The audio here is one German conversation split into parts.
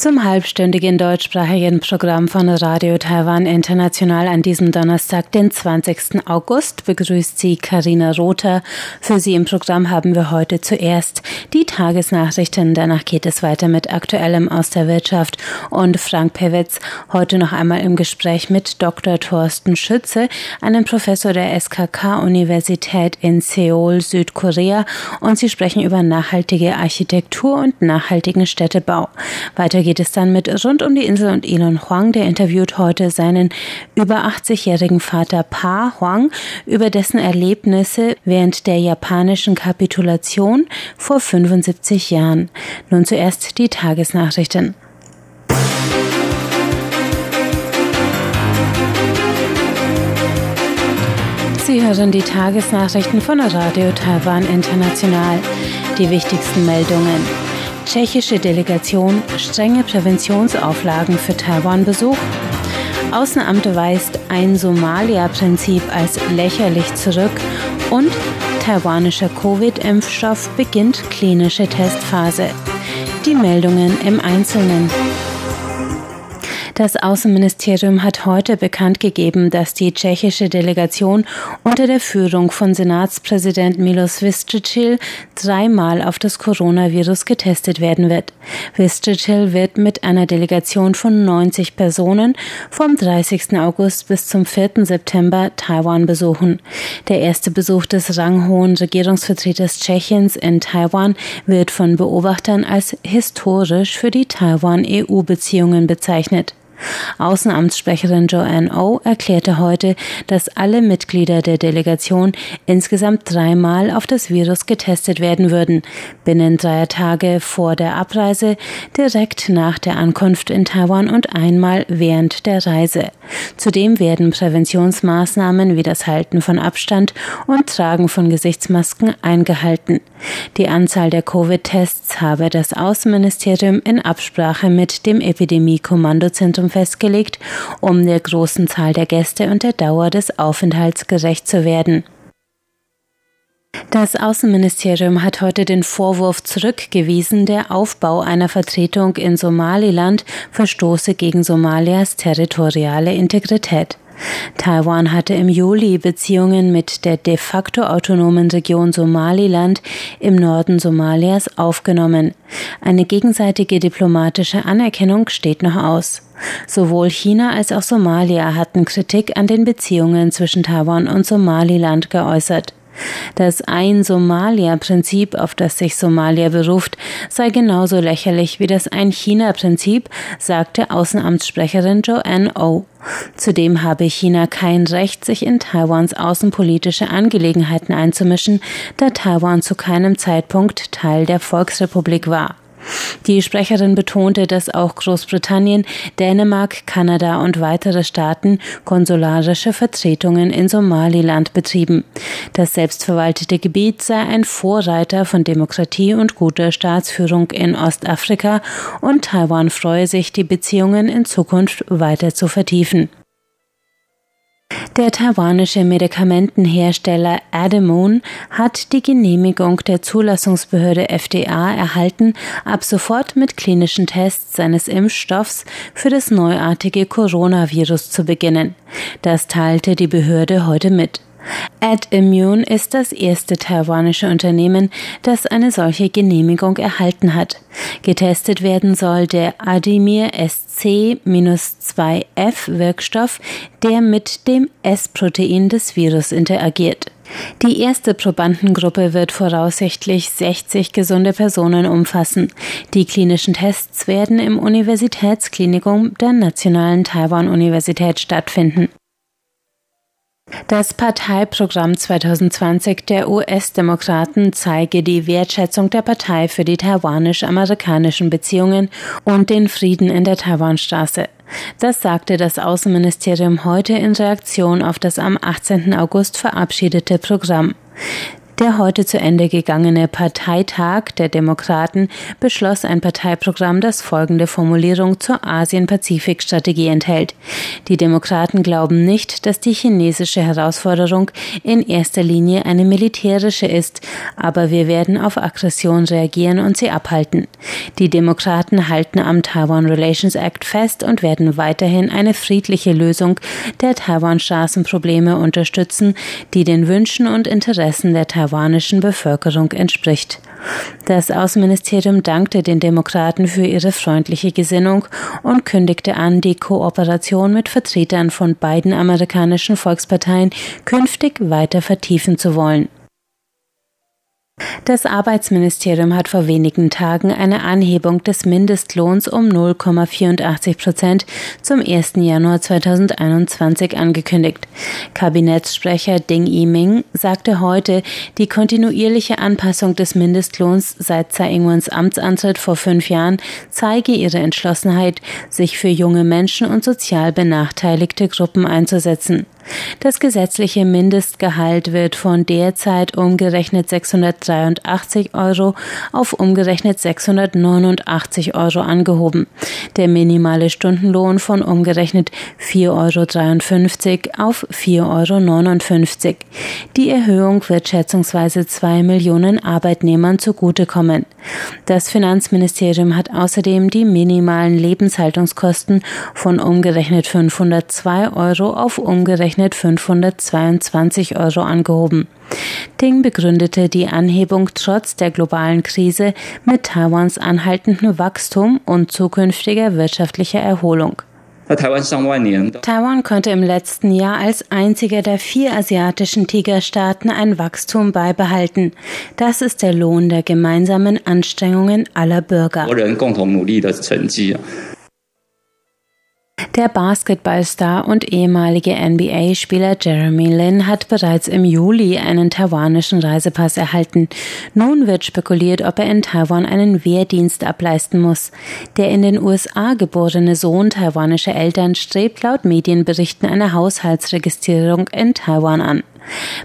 Zum halbstündigen deutschsprachigen Programm von Radio Taiwan International an diesem Donnerstag, den 20. August, begrüßt Sie Karina Rother. Für Sie im Programm haben wir heute zuerst die Tagesnachrichten. Danach geht es weiter mit Aktuellem aus der Wirtschaft und Frank Pewitz heute noch einmal im Gespräch mit Dr. Thorsten Schütze, einem Professor der SKK-Universität in Seoul, Südkorea. Und sie sprechen über nachhaltige Architektur und nachhaltigen Städtebau. Weiter geht es dann mit Rund um die Insel und Elon Huang, der interviewt heute seinen über 80-jährigen Vater Pa Huang über dessen Erlebnisse während der japanischen Kapitulation vor 75 Jahren. Nun zuerst die Tagesnachrichten. Sie hören die Tagesnachrichten von Radio Taiwan International. Die wichtigsten Meldungen. Tschechische Delegation strenge Präventionsauflagen für Taiwan-Besuch. Außenamt weist ein Somalia-Prinzip als lächerlich zurück und taiwanischer Covid-Impfstoff beginnt klinische Testphase. Die Meldungen im Einzelnen. Das Außenministerium hat heute bekannt gegeben, dass die tschechische Delegation unter der Führung von Senatspräsident Milos Vystrčil dreimal auf das Coronavirus getestet werden wird. Vystrčil wird mit einer Delegation von 90 Personen vom 30. August bis zum 4. September Taiwan besuchen. Der erste Besuch des ranghohen Regierungsvertreters Tschechiens in Taiwan wird von Beobachtern als historisch für die Taiwan-EU-Beziehungen bezeichnet. Außenamtssprecherin Joanne O erklärte heute, dass alle Mitglieder der Delegation insgesamt dreimal auf das Virus getestet werden würden, binnen dreier Tage vor der Abreise, direkt nach der Ankunft in Taiwan und einmal während der Reise. Zudem werden Präventionsmaßnahmen wie das Halten von Abstand und Tragen von Gesichtsmasken eingehalten. Die Anzahl der Covid-Tests habe das Außenministerium in Absprache mit dem Epidemie-Kommandozentrum festgelegt, um der großen Zahl der Gäste und der Dauer des Aufenthalts gerecht zu werden. Das Außenministerium hat heute den Vorwurf zurückgewiesen, der Aufbau einer Vertretung in Somaliland verstoße gegen Somalias territoriale Integrität. Taiwan hatte im Juli Beziehungen mit der de facto autonomen Region Somaliland im Norden Somalias aufgenommen. Eine gegenseitige diplomatische Anerkennung steht noch aus. Sowohl China als auch Somalia hatten Kritik an den Beziehungen zwischen Taiwan und Somaliland geäußert. Das Ein-Somalia-Prinzip, auf das sich Somalia beruft, sei genauso lächerlich wie das Ein-China-Prinzip, sagte Außenamtssprecherin Joanne O. Zudem habe China kein Recht, sich in Taiwans außenpolitische Angelegenheiten einzumischen, da Taiwan zu keinem Zeitpunkt Teil der Volksrepublik war. Die Sprecherin betonte, dass auch Großbritannien, Dänemark, Kanada und weitere Staaten konsularische Vertretungen in Somaliland betrieben. Das selbstverwaltete Gebiet sei ein Vorreiter von Demokratie und guter Staatsführung in Ostafrika und Taiwan freue sich, die Beziehungen in Zukunft weiter zu vertiefen. Der taiwanische Medikamentenhersteller Ademone hat die Genehmigung der Zulassungsbehörde FDA erhalten, ab sofort mit klinischen Tests seines Impfstoffs für das neuartige Coronavirus zu beginnen. Das teilte die Behörde heute mit. AdImmune ist das erste taiwanische Unternehmen, das eine solche Genehmigung erhalten hat. Getestet werden soll der Adimir SC-2F Wirkstoff, der mit dem S-Protein des Virus interagiert. Die erste Probandengruppe wird voraussichtlich 60 gesunde Personen umfassen. Die klinischen Tests werden im Universitätsklinikum der Nationalen Taiwan-Universität stattfinden. Das Parteiprogramm 2020 der US-Demokraten zeige die Wertschätzung der Partei für die taiwanisch-amerikanischen Beziehungen und den Frieden in der Taiwanstraße. Das sagte das Außenministerium heute in Reaktion auf das am 18. August verabschiedete Programm. Der heute zu Ende gegangene Parteitag der Demokraten beschloss ein Parteiprogramm, das folgende Formulierung zur Asien-Pazifik-Strategie enthält. Die Demokraten glauben nicht, dass die chinesische Herausforderung in erster Linie eine militärische ist, aber wir werden auf Aggression reagieren und sie abhalten. Die Demokraten halten am Taiwan Relations Act fest und werden weiterhin eine friedliche Lösung der Taiwan-Straßenprobleme unterstützen, die den Wünschen und Interessen der Taiwan taiwanischen Bevölkerung entspricht. Das Außenministerium dankte den Demokraten für ihre freundliche Gesinnung und kündigte an, die Kooperation mit Vertretern von beiden amerikanischen Volksparteien künftig weiter vertiefen zu wollen. Das Arbeitsministerium hat vor wenigen Tagen eine Anhebung des Mindestlohns um 0,84 Prozent zum 1. Januar 2021 angekündigt. Kabinettssprecher Ding Yiming sagte heute, die kontinuierliche Anpassung des Mindestlohns seit Tsai Ing-wens Amtsantritt vor fünf Jahren zeige ihre Entschlossenheit, sich für junge Menschen und sozial benachteiligte Gruppen einzusetzen. Das gesetzliche Mindestgehalt wird von derzeit umgerechnet 683 Euro auf umgerechnet 689 Euro angehoben. Der minimale Stundenlohn von umgerechnet 4,53 Euro auf 4,59 Euro. Die Erhöhung wird schätzungsweise zwei Millionen Arbeitnehmern zugutekommen. Das Finanzministerium hat außerdem die minimalen Lebenshaltungskosten von umgerechnet 502 Euro auf umgerechnet umgerechnet 522 Euro angehoben. Ding begründete die Anhebung trotz der globalen Krise mit Taiwans anhaltendem Wachstum und zukünftiger wirtschaftlicher Erholung. Taiwan konnte im letzten Jahr als einziger der vier asiatischen Tigerstaaten ein Wachstum beibehalten. Das ist der Lohn der gemeinsamen Anstrengungen aller Bürger. Der Basketballstar und ehemalige NBA-Spieler Jeremy Lin hat bereits im Juli einen taiwanischen Reisepass erhalten. Nun wird spekuliert, ob er in Taiwan einen Wehrdienst ableisten muss. Der in den USA geborene Sohn taiwanischer Eltern strebt laut Medienberichten eine Haushaltsregistrierung in Taiwan an.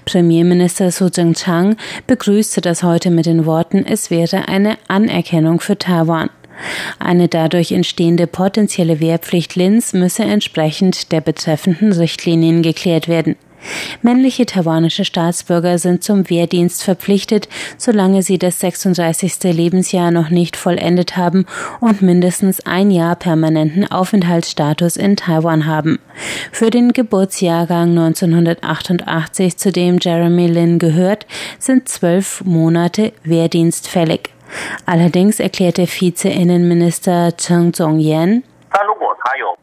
Premierminister Su Jing-chang begrüßte das heute mit den Worten, es wäre eine Anerkennung für Taiwan. Eine dadurch entstehende potenzielle Wehrpflicht Lins müsse entsprechend der betreffenden Richtlinien geklärt werden. Männliche taiwanische Staatsbürger sind zum Wehrdienst verpflichtet, solange sie das 36. Lebensjahr noch nicht vollendet haben und mindestens ein Jahr permanenten Aufenthaltsstatus in Taiwan haben. Für den Geburtsjahrgang 1988, zu dem Jeremy Lin gehört, sind zwölf Monate Wehrdienst fällig. Allerdings erklärte Vize-Innenminister Cheng Zong-yen,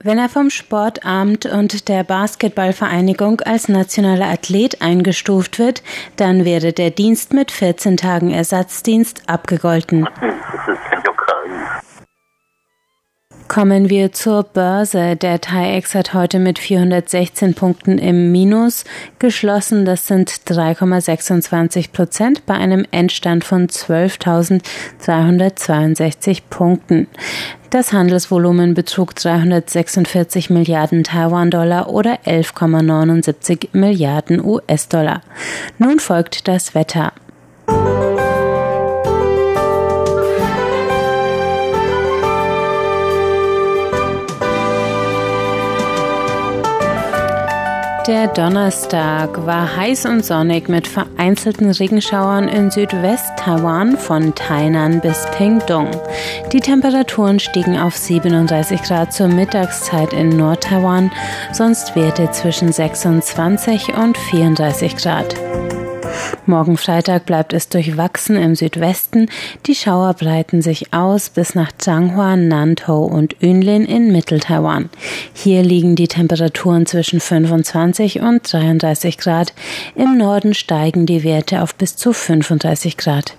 wenn er vom Sportamt und der Basketballvereinigung als nationaler Athlet eingestuft wird, dann wäre der Dienst mit 14 Tagen Ersatzdienst abgegolten. Kommen wir zur Börse. Der TAIEX hat heute mit 416 Punkten im Minus geschlossen. Das sind 3,26 Prozent bei einem Endstand von 12.362 Punkten. Das Handelsvolumen betrug 346 Milliarden Taiwan-Dollar oder 11,79 Milliarden US-Dollar. Nun folgt das Wetter. Der Donnerstag war heiß und sonnig mit vereinzelten Regenschauern in Südwest-Taiwan von Tainan bis Pingdong. Die Temperaturen stiegen auf 37 Grad zur Mittagszeit in Nord-Taiwan, sonst Werte zwischen 26 und 34 Grad. Morgen Freitag bleibt es durchwachsen im Südwesten. Die Schauer breiten sich aus bis nach Changhua, Nantou und Yunlin in Mitteltaiwan. Hier liegen die Temperaturen zwischen 25 und 33 Grad. Im Norden steigen die Werte auf bis zu 35 Grad.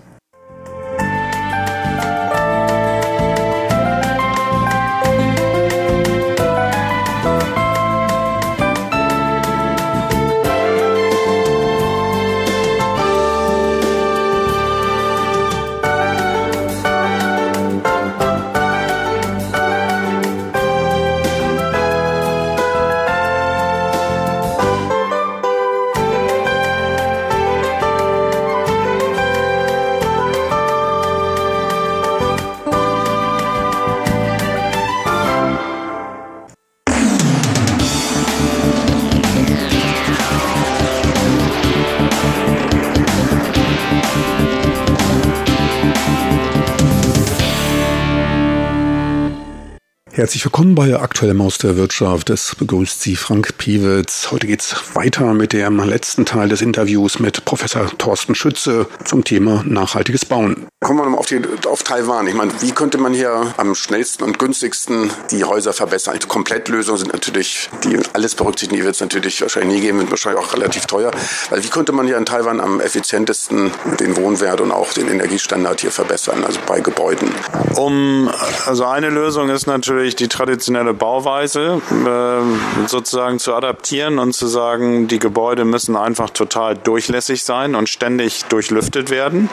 Herzlich willkommen bei Aktuelle Maus der Wirtschaft. Es begrüßt Sie Frank Piewitz. Heute geht's weiter mit dem letzten Teil des Interviews mit Professor Thorsten Schütze zum Thema nachhaltiges Bauen. Kommen wir mal auf, die, auf Taiwan. Ich meine, wie könnte man hier am schnellsten und günstigsten die Häuser verbessern? Die Komplettlösungen sind natürlich, die alles berücksichtigen, die wird es natürlich wahrscheinlich nie geben, sind wahrscheinlich auch relativ teuer. Weil wie könnte man hier in Taiwan am effizientesten den Wohnwert und auch den Energiestandard hier verbessern, also bei Gebäuden? Um, also eine Lösung ist natürlich, natürlich die traditionelle Bauweise äh, sozusagen zu adaptieren und zu sagen, die Gebäude müssen einfach total durchlässig sein und ständig durchlüftet werden.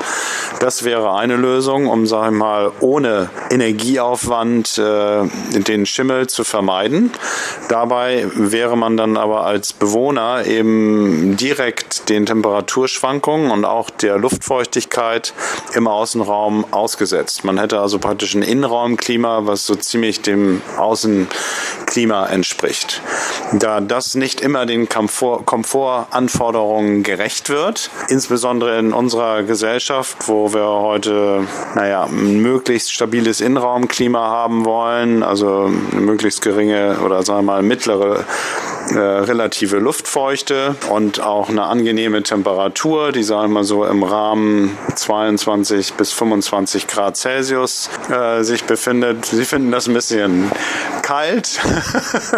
Das wäre eine Lösung, um, sage ich mal, ohne Energieaufwand äh, den Schimmel zu vermeiden. Dabei wäre man dann aber als Bewohner eben direkt den Temperaturschwankungen und auch der Luftfeuchtigkeit im Außenraum ausgesetzt. Man hätte also praktisch ein Innenraumklima, was so ziemlich dem Außenklima entspricht. Da das nicht immer den Komfort, Komfortanforderungen gerecht wird, insbesondere in unserer Gesellschaft, wo wir heute, naja, ein möglichst stabiles Innenraumklima haben wollen, also eine möglichst geringe oder sagen wir mal mittlere äh, relative Luftfeuchte und auch eine angenehme Temperatur, die sagen wir so im Rahmen 22 bis 25 Grad Celsius äh, sich befindet. Sie finden das ein bisschen kalt.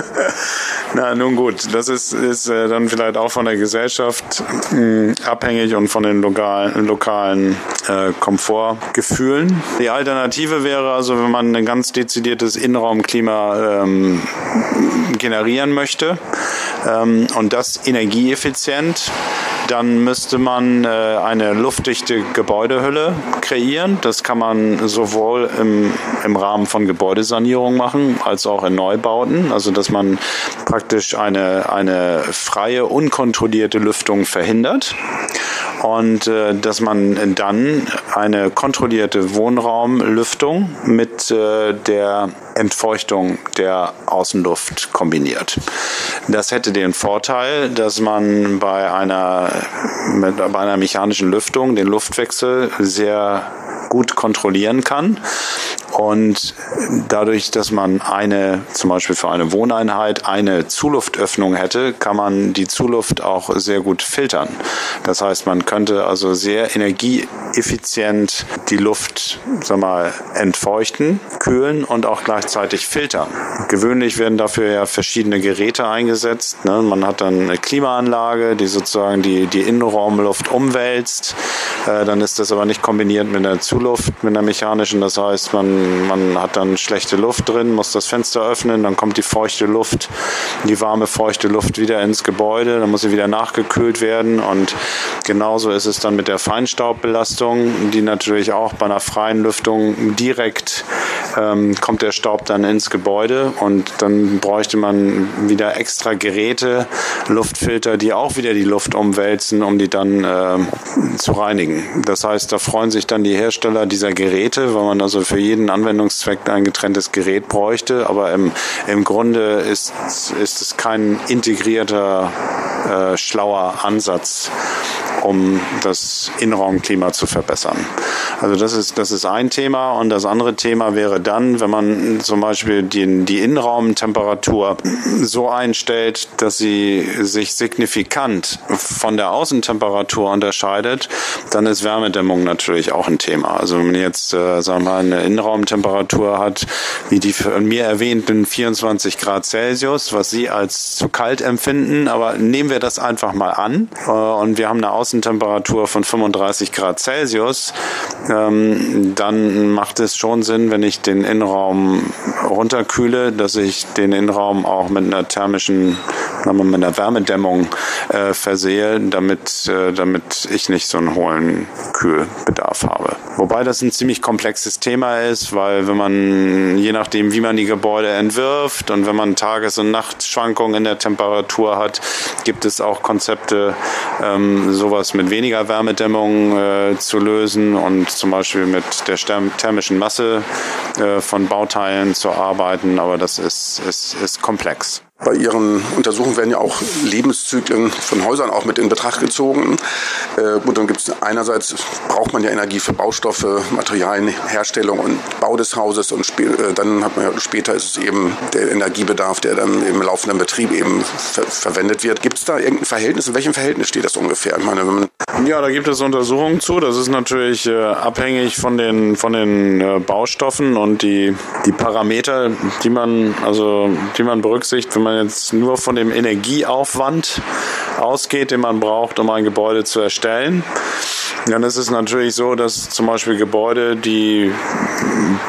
Na nun gut, das ist, ist äh, dann vielleicht auch von der Gesellschaft mh, hm, abhängig und von den lokalen, lokalen äh, Komfortgefühlen. Die Alternative wäre also, wenn man ein ganz dezidiertes Innenraumklima ähm, generieren möchte ähm, und das energieeffizient, dann müsste man äh, eine luftdichte Gebäudehülle kreieren. Das kann man sowohl im, im Rahmen von Gebäudesanierung machen, als auch in Neubauten. Also dass man praktisch eine, eine freie, unkontrollierte Lüftung verhindert und äh, dass man dann eine kontrollierte Wohnraumlüftung mit äh, der Entfeuchtung der Außenluft kombiniert. Das hätte den Vorteil, dass man bei einer, mit, bei einer mechanischen Lüftung den Luftwechsel sehr gut kontrollieren kann und dadurch, dass man eine, zum Beispiel für eine Wohneinheit, eine Zuluftöffnung hätte, kann man die Zuluft auch sehr gut filtern. Das heißt, man könnte also sehr energieeffizient die Luft, sag mal, entfeuchten, kühlen und auch gleichzeitig filtern. Gewöhnlich werden dafür ja verschiedene Geräte eingesetzt. Ne? Man hat dann eine Klimaanlage, die sozusagen die, die Innenraumluft umwälzt. Äh, dann ist das aber nicht kombiniert mit einer Zuluft, mit einer mechanischen. Das heißt, man man hat dann schlechte Luft drin, muss das Fenster öffnen, dann kommt die feuchte Luft, die warme, feuchte Luft wieder ins Gebäude, dann muss sie wieder nachgekühlt werden und genauso ist es dann mit der Feinstaubbelastung, die natürlich auch bei einer freien Lüftung direkt ähm, kommt der Staub dann ins Gebäude und dann bräuchte man wieder extra Geräte, Luftfilter, die auch wieder die Luft umwälzen, um die dann äh, zu reinigen. Das heißt, da freuen sich dann die Hersteller dieser Geräte, weil man also für jeden Anwendungszweck ein getrenntes Gerät bräuchte, aber im, im Grunde ist, ist es kein integrierter, äh, schlauer Ansatz, um das Innenraumklima zu verbessern. Also das ist, das ist ein Thema und das andere Thema wäre dann, wenn man zum Beispiel die, die Innenraumtemperatur so einstellt, dass sie sich signifikant von der Außentemperatur unterscheidet, dann ist Wärmedämmung natürlich auch ein Thema. Also wenn man jetzt, äh, sagen wir mal, eine Innenraumtemperatur hat, wie die von mir erwähnten 24 Grad Celsius, was Sie als zu kalt empfinden, aber nehmen wir das einfach mal an äh, und wir haben eine Außentemperatur von 35 Grad Celsius, ähm, dann macht es schon Sinn, wenn ich den Innenraum runterkühle, dass ich den Innenraum auch mit einer thermischen, mit einer Wärmedämmung äh, versehe, damit, äh, damit ich nicht so einen hohen Kühlbedarf habe. Wobei das ein ziemlich komplexes Thema ist, weil wenn man, je nachdem, wie man die Gebäude entwirft und wenn man Tages- und Nachtschwankungen in der Temperatur hat, gibt es auch Konzepte, ähm, sowas mit weniger Wärmedämmung äh, zu lösen und zum Beispiel mit der thermischen Masse äh, von Bauteilen zu arbeiten, aber das ist, ist, ist komplex. Bei Ihren Untersuchungen werden ja auch Lebenszyklen von Häusern auch mit in Betracht gezogen. Äh, gut, dann gibt es einerseits braucht man ja Energie für Baustoffe, Materialien, Herstellung und Bau des Hauses und äh, dann hat man ja, später ist es eben der Energiebedarf, der dann im laufenden Betrieb eben ver verwendet wird. Gibt es da irgendein Verhältnis? In welchem Verhältnis steht das ungefähr? Ich meine, ja, da gibt es Untersuchungen zu. Das ist natürlich äh, abhängig von den von den äh, Baustoffen und die die Parameter, die man also die man berücksichtigt, wenn man jetzt nur von dem Energieaufwand ausgeht, den man braucht, um ein Gebäude zu erstellen. Dann ist es natürlich so, dass zum Beispiel Gebäude, die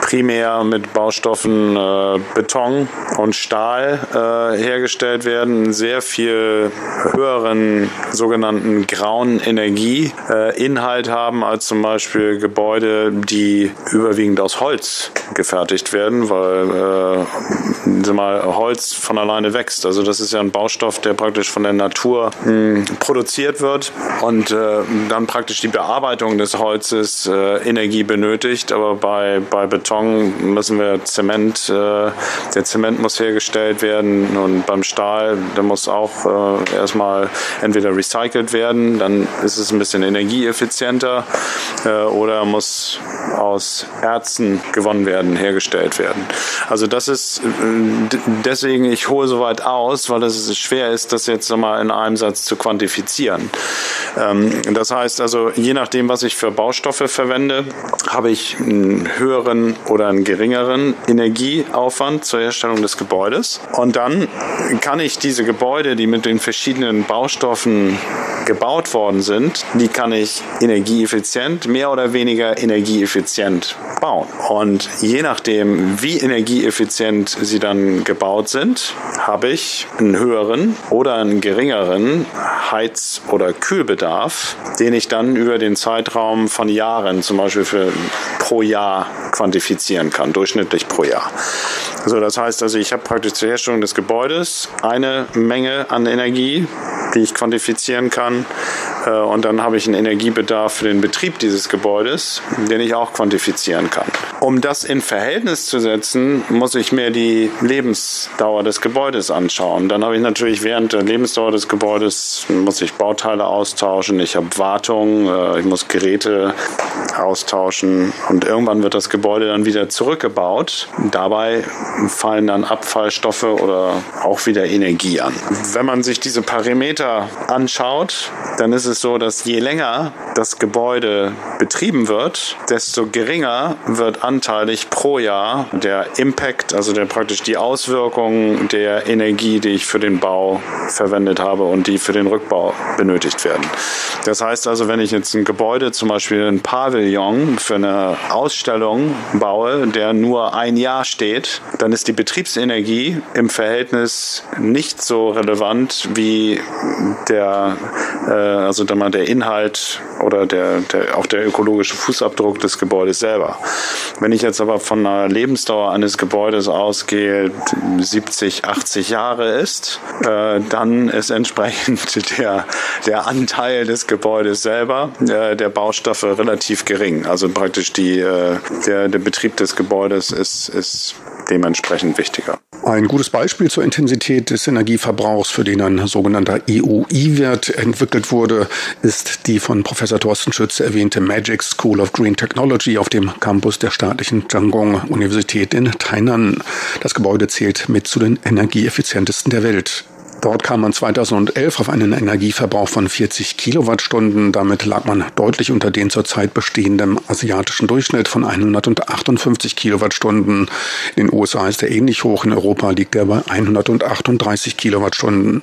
primär mit Baustoffen äh, Beton und Stahl äh, hergestellt werden, sehr viel höheren sogenannten grauen Energieinhalt äh, haben als zum Beispiel Gebäude, die überwiegend aus Holz gefertigt werden, weil äh, mal Holz von alleine wächst. Also das ist ja ein Baustoff, der praktisch von der Natur mh, hm, produziert wird und äh, dann praktisch die Bearbeitung des Holzes äh, Energie benötigt. Aber bei, bei Beton müssen wir Zement, äh, der Zement muss hergestellt werden und beim Stahl, der muss auch äh, erstmal entweder recycelt werden, dann ist es ein bisschen energieeffizienter äh, oder muss aus Erzen gewonnen werden, hergestellt werden. Also das ist äh, deswegen, ich hole so weit aus, weil es schwer ist, das jetzt mal in einem Satz zu quantifizieren. Ähm, das heißt also, je nachdem, was ich für Baustoffe verwende, habe ich einen höheren oder einen geringeren Energieaufwand zur Herstellung des Gebäudes. Und dann kann ich diese Gebäude, die mit den verschiedenen Baustoffen gebaut worden sind, die kann ich energieeffizient, mehr oder weniger energieeffizient bauen. Und je nachdem, wie energieeffizient sie dann gebaut sind, habe ich einen höheren oder einen geringeren Heiz- oder Kühlbedarf, den ich dann über den Zeitraum von Jahren, zum Beispiel für pro Jahr quantifizieren kann, durchschnittlich pro Jahr. So, das heißt also, ich habe praktisch zur Herstellung des Gebäudes eine Menge an Energie, die ich quantifizieren kann. Äh, und dann habe ich einen Energiebedarf für den Betrieb dieses Gebäudes, den ich auch quantifizieren kann. Um das in Verhältnis zu setzen, muss ich mir die Lebensdauer des Gebäudes anschauen. Dann habe ich natürlich während der Lebensdauer des Gebäudes muss ich Bauteile austauschen, ich habe Wartung, äh, ich muss Geräte austauschen und irgendwann wird das Gebäude dann wieder zurückgebaut. Dabei fallen dann Abfallstoffe oder auch wieder Energie an. Wenn man sich diese Parameter anschaut, dann ist es so, dass je länger das Gebäude betrieben wird, desto geringer wird anteilig pro Jahr der Impact, also der praktisch die Auswirkungen der Energie, die ich für den Bau verwendet habe und die für den Rückbau benötigt werden. Das heißt also, wenn ich jetzt ein Gebäude, zum Beispiel ein Pavillon für eine Ausstellung baue, der nur ein Jahr steht, dann ist die Betriebsenergie im Verhältnis nicht so relevant wie der, äh, also der Inhalt oder der, der, auch der ökologische Fußabdruck des Gebäudes selber. Wenn ich jetzt aber von einer Lebensdauer eines Gebäudes ausgehe, 70, 80 Jahre ist, äh, dann ist entsprechend der, der Anteil des Gebäudes selber, äh, der Baustoffe relativ gering. Also praktisch die, äh, der, der Betrieb des Gebäudes ist, ist dementsprechend wichtiger. Ein gutes Beispiel zur Intensität des Energieverbrauchs, für den ein sogenannter EUI-Wert entwickelt wurde, ist die von Professor Thorsten Schütze erwähnte Magic School of Green Technology auf dem Campus der staatlichen Zhangong-Universität in Tainan. Das Gebäude zählt mit zu den energieeffizientesten der Welt. Dort kam man 2011 auf einen Energieverbrauch von 40 Kilowattstunden. Damit lag man deutlich unter den zurzeit bestehenden asiatischen Durchschnitt von 158 Kilowattstunden. In den USA ist er ähnlich hoch, in Europa liegt er bei 138 Kilowattstunden.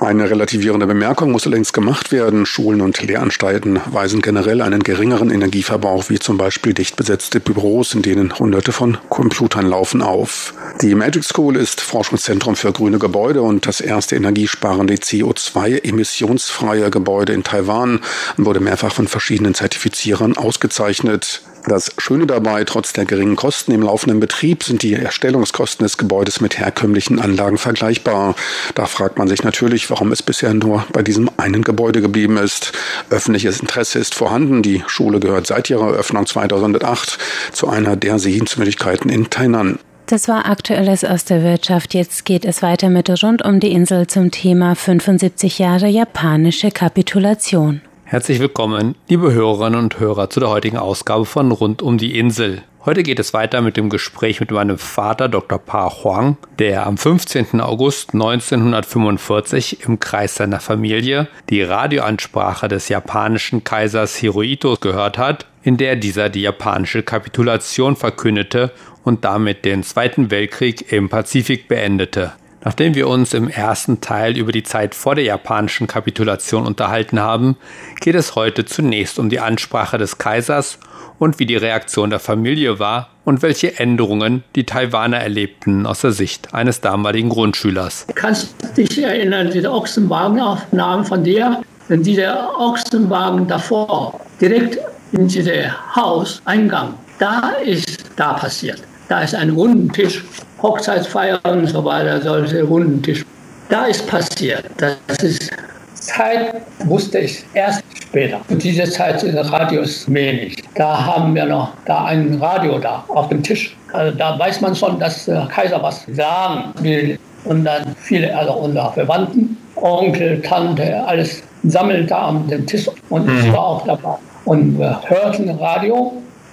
Eine relativierende Bemerkung muss allerdings gemacht werden. Schulen und Lehranstalten weisen generell einen geringeren Energieverbrauch wie zum Beispiel dicht besetzte Büros, in denen hunderte von Computern laufen, auf. Die Magic School ist Forschungszentrum für grüne Gebäude und das erste energiesparende CO2-emissionsfreie Gebäude in Taiwan wurde mehrfach von verschiedenen Zertifizierern ausgezeichnet. Das Schöne dabei, trotz der geringen Kosten im laufenden Betrieb sind die Erstellungskosten des Gebäudes mit herkömmlichen Anlagen vergleichbar. Da fragt man sich natürlich, warum es bisher nur bei diesem einen Gebäude geblieben ist. Öffentliches Interesse ist vorhanden. Die Schule gehört seit ihrer Eröffnung 2008 zu einer der Sehenswürdigkeiten in Tainan. Das war Aktuelles aus der Wirtschaft. Jetzt geht es weiter mit Rund um die Insel zum Thema 75 Jahre japanische Kapitulation. Herzlich willkommen, liebe Hörerinnen und Hörer, zu der heutigen Ausgabe von Rund um die Insel. Heute geht es weiter mit dem Gespräch mit meinem Vater Dr. Pa Huang, der am 15. August 1945 im Kreis seiner Familie die Radioansprache des japanischen Kaisers Hirohito gehört hat, in der dieser die japanische Kapitulation verkündete und damit den Zweiten Weltkrieg im Pazifik beendete. Nachdem wir uns im ersten Teil über die Zeit vor der japanischen Kapitulation unterhalten haben, geht es heute zunächst um die Ansprache des Kaisers und wie die Reaktion der Familie war und welche Änderungen die Taiwaner erlebten aus der Sicht eines damaligen Grundschülers. Kannst du dich erinnern, diese Ochsenwagenaufnahmen von dir? Wenn dieser Ochsenwagen davor, direkt in diesem Hauseingang, da ist da passiert. Da ist ein runden Tisch, Hochzeitsfeier und so weiter, solche runden Tisch. Da ist passiert. Das ist Zeit, wusste ich erst später. Und diese Zeit des Radios wenig. Da haben wir noch da ein Radio da auf dem Tisch. Also da weiß man schon, dass der Kaiser was sagen will. Und dann viele, also unsere Verwandten, Onkel, Tante, alles sammelt da am Tisch. Und ich mhm. war auch dabei. Und wir hörten Radio,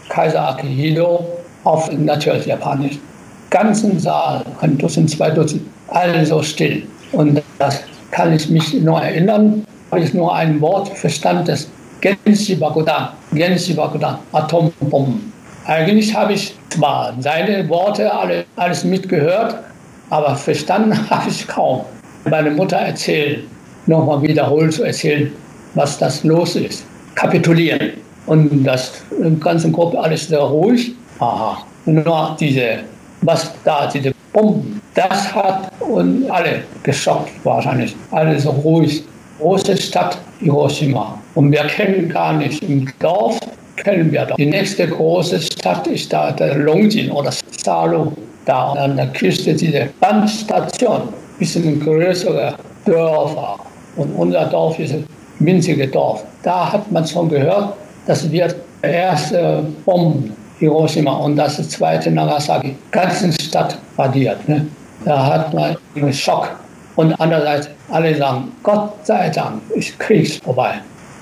Kaiser Akihito, auf natürlich Japanisch. Ganzen Saal, ein Dutzend, zwei Dutzend, alle so still. Und das kann ich mich noch erinnern, habe ich nur ein Wort verstanden, das Genshi Bakudan, Genshi Bakudan, Atombomben. Eigentlich habe ich zwar seine Worte alle, alles mitgehört, aber verstanden habe ich kaum. Meine Mutter erzählt, nochmal wiederholt zu erzählen, was das los ist. Kapitulieren. Und das ganze Gruppe alles sehr ruhig. Aha. Nur diese, was da, diese Bomben, das hat uns alle geschockt wahrscheinlich. Alle so ruhig. Große Stadt Hiroshima. Und wir kennen gar nicht im Dorf, kennen wir doch. Die nächste große Stadt ist da der Longjin oder Salo. Da an der Küste diese Bahnstation, bisschen größere Dörfer. Und unser Dorf ist ein winziges Dorf. Da hat man schon gehört, das wird der erste Bomben Hiroshima und das zweite Nagasaki, ganzen Stadt radiert. Ne? Da hat man einen Schock. Und andererseits alle sagen, Gott sei Dank ist Krieg vorbei.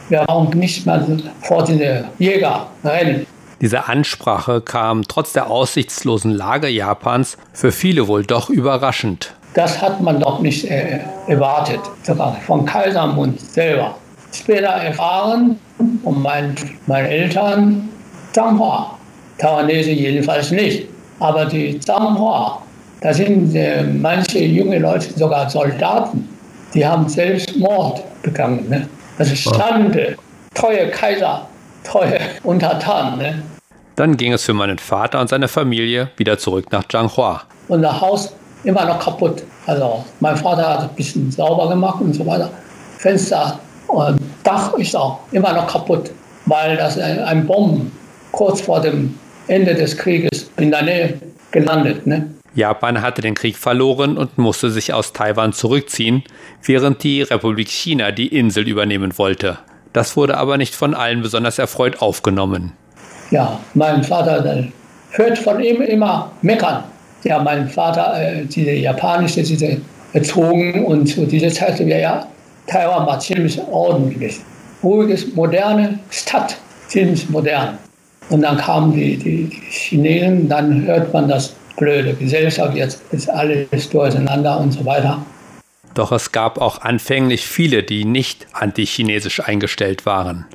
Wir brauchen nicht mehr vor den Jäger rennen. Diese Ansprache kam trotz der aussichtslosen Lage Japans für viele wohl doch überraschend. Das hat man doch nicht äh, erwartet, sogar von Kaisermund selber. Später erfahren von meinen, meinen Eltern, Changhua, Taiwanese jedenfalls nicht. Aber die Changhua, da sind äh, manche junge Leute, sogar Soldaten, die haben Selbstmord begangen. Ne? Das ist Stande, treue Kaiser, treue Untertan. Ne? Dann ging es für meinen Vater und seine Familie wieder zurück nach Changhua. Unser Haus immer noch kaputt. Also mein Vater hat ein bisschen sauber gemacht und so weiter. Fenster und Dach ist auch immer noch kaputt, weil das ein Bomben kurz vor dem Ende des Krieges in der Nähe gelandet. Ne? Japan hatte den Krieg verloren und musste sich aus Taiwan zurückziehen, während die Republik China die Insel übernehmen wollte. Das wurde aber nicht von allen besonders erfreut aufgenommen. Ja, mein Vater hört von ihm immer meckern. Ja, mein Vater, äh, diese japanische, diese erzogen und zu dieser Zeit, ja, ja, Taiwan war ziemlich ordentlich. Ruhiges, moderne Stadt, ziemlich modern. Und dann kamen die, die, die Chinesen, dann hört man das blöde Gesellschaft, jetzt ist alles durcheinander und so weiter. Doch es gab auch anfänglich viele, die nicht antichinesisch eingestellt waren.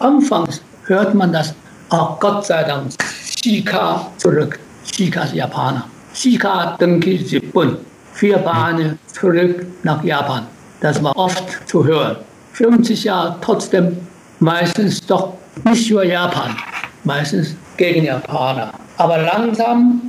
Anfangs hört man das, oh Gott sei Dank, Shika zurück. Shika ist Japaner. Shika Denki Jippun. Vier Bahnen zurück nach Japan. Das war oft zu hören. 50 Jahre trotzdem meistens doch nicht nur Japan, meistens gegen Japaner. Aber langsam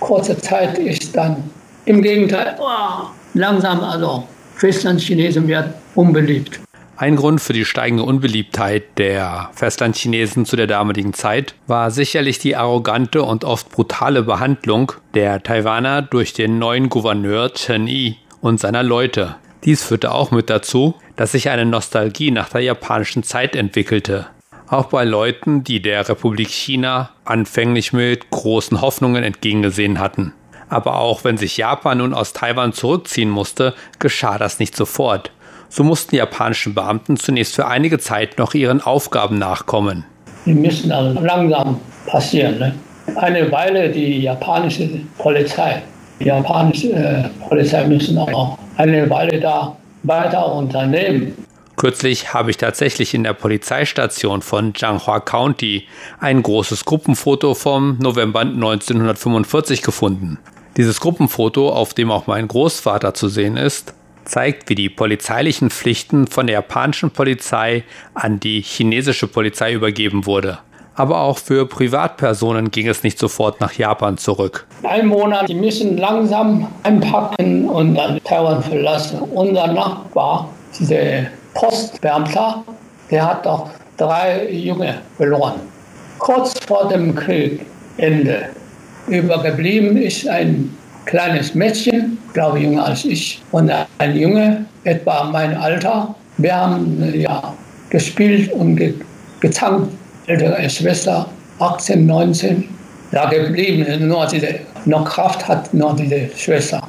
kurze Zeit ist dann im Gegenteil, oh, langsam also Festlandchinesen werden unbeliebt. Ein Grund für die steigende Unbeliebtheit der Festlandchinesen zu der damaligen Zeit war sicherlich die arrogante und oft brutale Behandlung der Taiwaner durch den neuen Gouverneur Chen Yi und seiner Leute. Dies führte auch mit dazu, dass sich eine Nostalgie nach der japanischen Zeit entwickelte auch bei Leuten, die der Republik China anfänglich mit großen Hoffnungen entgegengesehen hatten. Aber auch wenn sich Japan nun aus Taiwan zurückziehen musste, geschah das nicht sofort. So mussten die japanischen Beamten zunächst für einige Zeit noch ihren Aufgaben nachkommen. Die müssen also langsam passieren. Ne? Eine Weile die japanische Polizei, die japanische äh, Polizei müssen auch eine Weile da weiter unternehmen. Kürzlich habe ich tatsächlich in der Polizeistation von Changhua County ein großes Gruppenfoto vom November 1945 gefunden. Dieses Gruppenfoto, auf dem auch mein Großvater zu sehen ist, zeigt, wie die polizeilichen Pflichten von der japanischen Polizei an die chinesische Polizei übergeben wurde. Aber auch für Privatpersonen ging es nicht sofort nach Japan zurück. Ein Monat, die müssen langsam einpacken und dann Taiwan verlassen. Unser Nachbar, dieser Postbeamter, der hat doch drei Junge verloren. Kurz vor dem Kriegende. Übergeblieben ist ein kleines Mädchen, glaube ich jünger als ich, und ein Junge, etwa mein Alter. Wir haben ja gespielt und ge gezankt. Ältere Schwester, 18, 19, da geblieben. Nur diese, noch Kraft hat nur diese Schwester.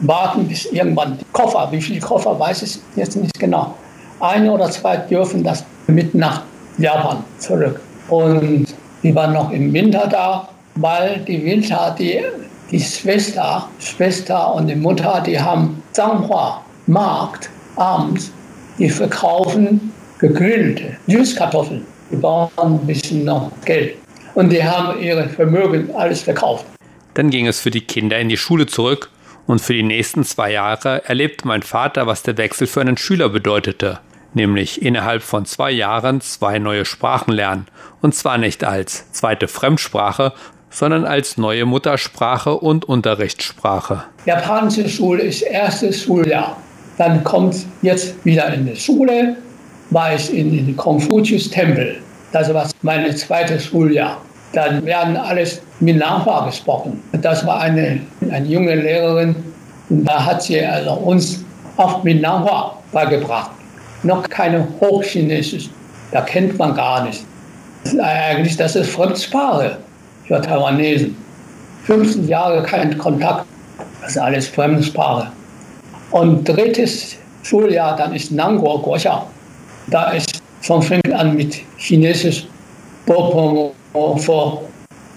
Warten bis irgendwann Koffer, wie viele Koffer weiß ich jetzt nicht genau. Eine oder zwei dürfen das mit nach Japan zurück. Und die waren noch im Winter da, weil die Winter, die die Schwester, Schwester und die Mutter, die haben Zanghua Markt abends, die verkaufen gegrillte Süßkartoffeln. Die brauchen ein bisschen noch Geld. Und die haben ihre Vermögen alles verkauft. Dann ging es für die Kinder in die Schule zurück und für die nächsten zwei Jahre erlebte mein Vater, was der Wechsel für einen Schüler bedeutete, nämlich innerhalb von zwei Jahren zwei neue Sprachen lernen, und zwar nicht als zweite Fremdsprache, sondern als neue Muttersprache und Unterrichtssprache. Japanische Schule ist erstes Schuljahr. Dann kommt jetzt wieder in die Schule, war ich in den Konfuzius-Tempel. Das war mein zweites Schuljahr. Dann werden alles mit Nachbar gesprochen. Das war eine, eine junge Lehrerin und da hat sie also uns auch mit Nachbar beigebracht. Noch keine Hochchinesisch, da kennt man gar nicht. Eigentlich, das ist Fremdsprache für Taiwanesen. 15 Jahre kein Kontakt, das ist alles Fremdsprache. Und drittes Schuljahr, dann ist Nanguo Guoxia. Da ist von fängt an mit Chinesisch vor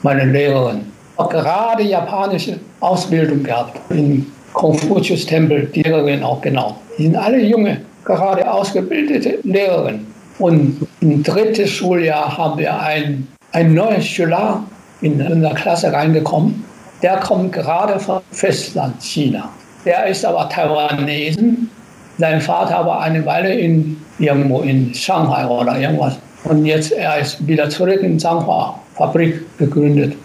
meine Lehrerin. Auch gerade japanische Ausbildung gehabt im Konfuzius-Tempel, die Lehrerin auch genau. Die sind alle junge, gerade ausgebildete Lehrerinnen. Und im dritten Schuljahr haben wir ein, ein neues Schüler in unsere Klasse reingekommen. Der kommt gerade vom Festland China. Der ist aber Taiwanesen. Sein Vater war eine Weile in, irgendwo in Shanghai oder irgendwas. Und jetzt er ist wieder zurück in Changhua Fabrik gegründet.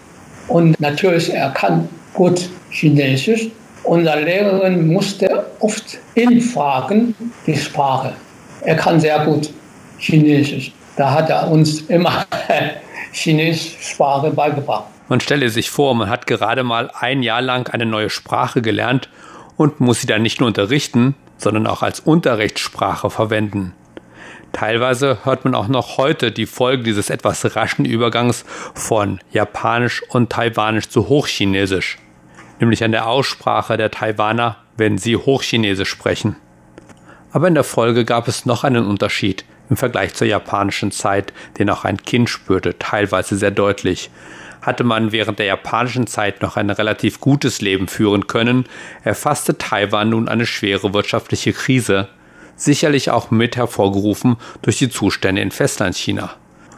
Und natürlich, er kann gut Chinesisch. Unsere Lehrerin musste oft ihn fragen, die Sprache. Er kann sehr gut Chinesisch. Da hat er uns immer Chinesischsprache beigebracht. Man stelle sich vor, man hat gerade mal ein Jahr lang eine neue Sprache gelernt und muss sie dann nicht nur unterrichten, sondern auch als Unterrichtssprache verwenden. Teilweise hört man auch noch heute die Folgen dieses etwas raschen Übergangs von Japanisch und Taiwanisch zu Hochchinesisch, nämlich an der Aussprache der Taiwaner, wenn sie Hochchinesisch sprechen. Aber in der Folge gab es noch einen Unterschied im Vergleich zur japanischen Zeit, den auch ein Kind spürte, teilweise sehr deutlich. Hatte man während der japanischen Zeit noch ein relativ gutes Leben führen können, erfasste Taiwan nun eine schwere wirtschaftliche Krise, sicherlich auch mit hervorgerufen durch die Zustände in Festlandchina.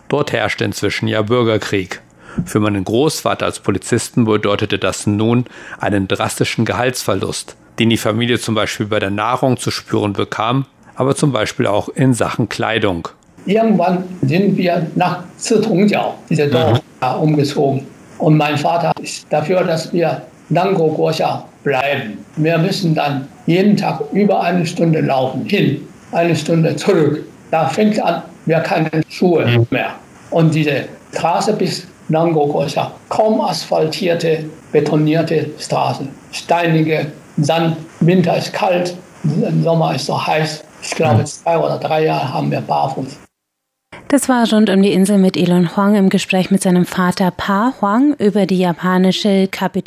Dort herrschte inzwischen ja Bürgerkrieg. Für meinen Großvater als Polizisten bedeutete das nun einen drastischen Gehaltsverlust den die Familie zum Beispiel bei der Nahrung zu spüren bekam, aber zum Beispiel auch in Sachen Kleidung. Irgendwann sind wir nach Zitongjiao, diese Dorf, mhm. umgezogen. Und mein Vater ist dafür, dass wir Nango Guoxia bleiben. Wir müssen dann jeden Tag über eine Stunde laufen, hin, eine Stunde zurück. Da fängt an, wir keine Schuhe mhm. mehr. Und diese Straße bis Nango Guoxia, kaum asphaltierte, betonierte Straße, steinige dann Winter ist kalt, im Sommer ist so heiß. Ich glaube, zwei oder drei Jahre haben wir barfuß. Das war rund um die Insel mit Elon Huang im Gespräch mit seinem Vater Pa Huang über die japanische Kapitulation